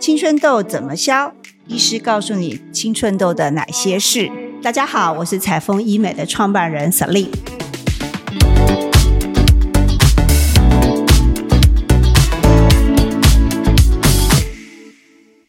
青春痘怎么消？医师告诉你青春痘的哪些事。大家好，我是彩丰医美的创办人 Selin。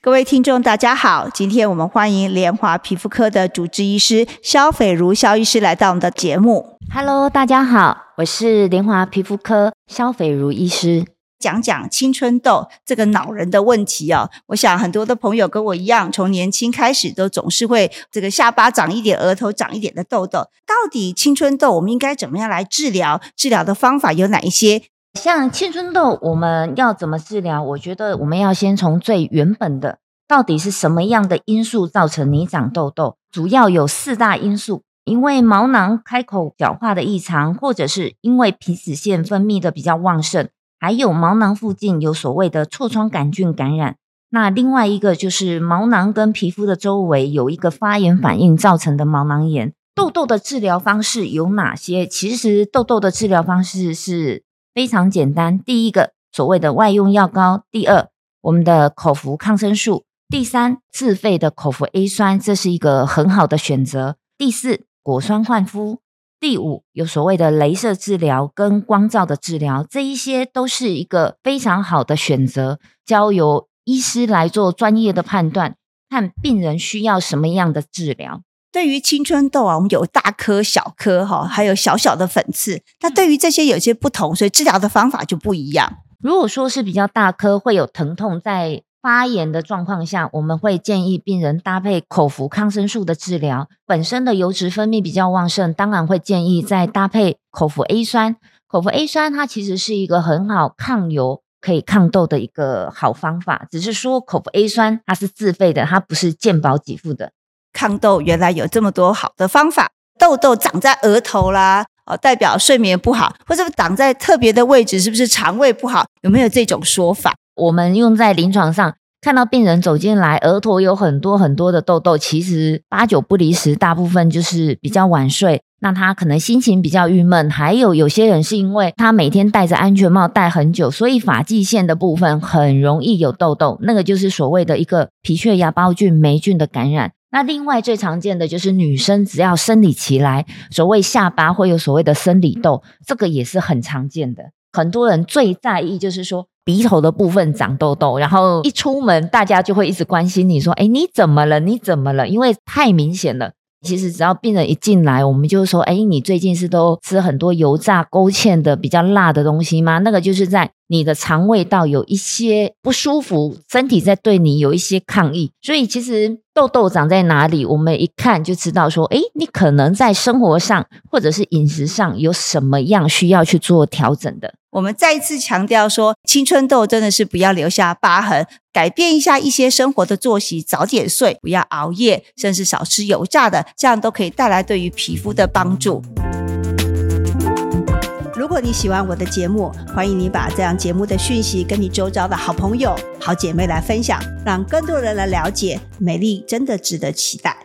各位听众，大家好，今天我们欢迎联华皮肤科的主治医师肖斐如肖医师来到我们的节目。Hello，大家好，我是联华皮肤科肖斐如医师。讲讲青春痘这个恼人的问题哦。我想很多的朋友跟我一样，从年轻开始都总是会这个下巴长一点，额头长一点的痘痘。到底青春痘我们应该怎么样来治疗？治疗的方法有哪一些？像青春痘，我们要怎么治疗？我觉得我们要先从最原本的，到底是什么样的因素造成你长痘痘？主要有四大因素。因为毛囊开口角化的异常，或者是因为皮脂腺分泌的比较旺盛，还有毛囊附近有所谓的痤疮杆菌感染。那另外一个就是毛囊跟皮肤的周围有一个发炎反应造成的毛囊炎。痘痘的治疗方式有哪些？其实痘痘的治疗方式是非常简单。第一个，所谓的外用药膏；第二，我们的口服抗生素；第三，自费的口服 A 酸，这是一个很好的选择；第四，果酸焕肤；第五，有所谓的镭射治疗跟光照的治疗，这一些都是一个非常好的选择。交由医师来做专业的判断，看病人需要什么样的治疗。对于青春痘啊，我们有大颗、小颗哈，还有小小的粉刺。那对于这些有些不同，所以治疗的方法就不一样。如果说是比较大颗，会有疼痛，在发炎的状况下，我们会建议病人搭配口服抗生素的治疗。本身的油脂分泌比较旺盛，当然会建议再搭配口服 A 酸。口服 A 酸它其实是一个很好抗油、可以抗痘的一个好方法，只是说口服 A 酸它是自费的，它不是健保给付的。抗痘原来有这么多好的方法，痘痘长在额头啦，哦，代表睡眠不好，或者长在特别的位置，是不是肠胃不好？有没有这种说法？我们用在临床上看到病人走进来，额头有很多很多的痘痘，其实八九不离十，大部分就是比较晚睡，那他可能心情比较郁闷，还有有些人是因为他每天戴着安全帽戴很久，所以发际线的部分很容易有痘痘，那个就是所谓的一个皮屑芽孢菌霉菌的感染。那另外最常见的就是女生只要生理期来，所谓下巴会有所谓的生理痘，这个也是很常见的。很多人最在意就是说鼻头的部分长痘痘，然后一出门大家就会一直关心你说：“哎，你怎么了？你怎么了？”因为太明显了。其实只要病人一进来，我们就说：“哎，你最近是都吃很多油炸勾芡的比较辣的东西吗？”那个就是在你的肠胃道有一些不舒服，身体在对你有一些抗议。所以其实痘痘长在哪里，我们一看就知道说：“哎，你可能在生活上或者是饮食上有什么样需要去做调整的。”我们再一次强调说，青春痘真的是不要留下疤痕，改变一下一些生活的作息，早点睡，不要熬夜，甚至少吃油炸的，这样都可以带来对于皮肤的帮助。如果你喜欢我的节目，欢迎你把这样节目的讯息跟你周遭的好朋友、好姐妹来分享，让更多人来了解，美丽真的值得期待。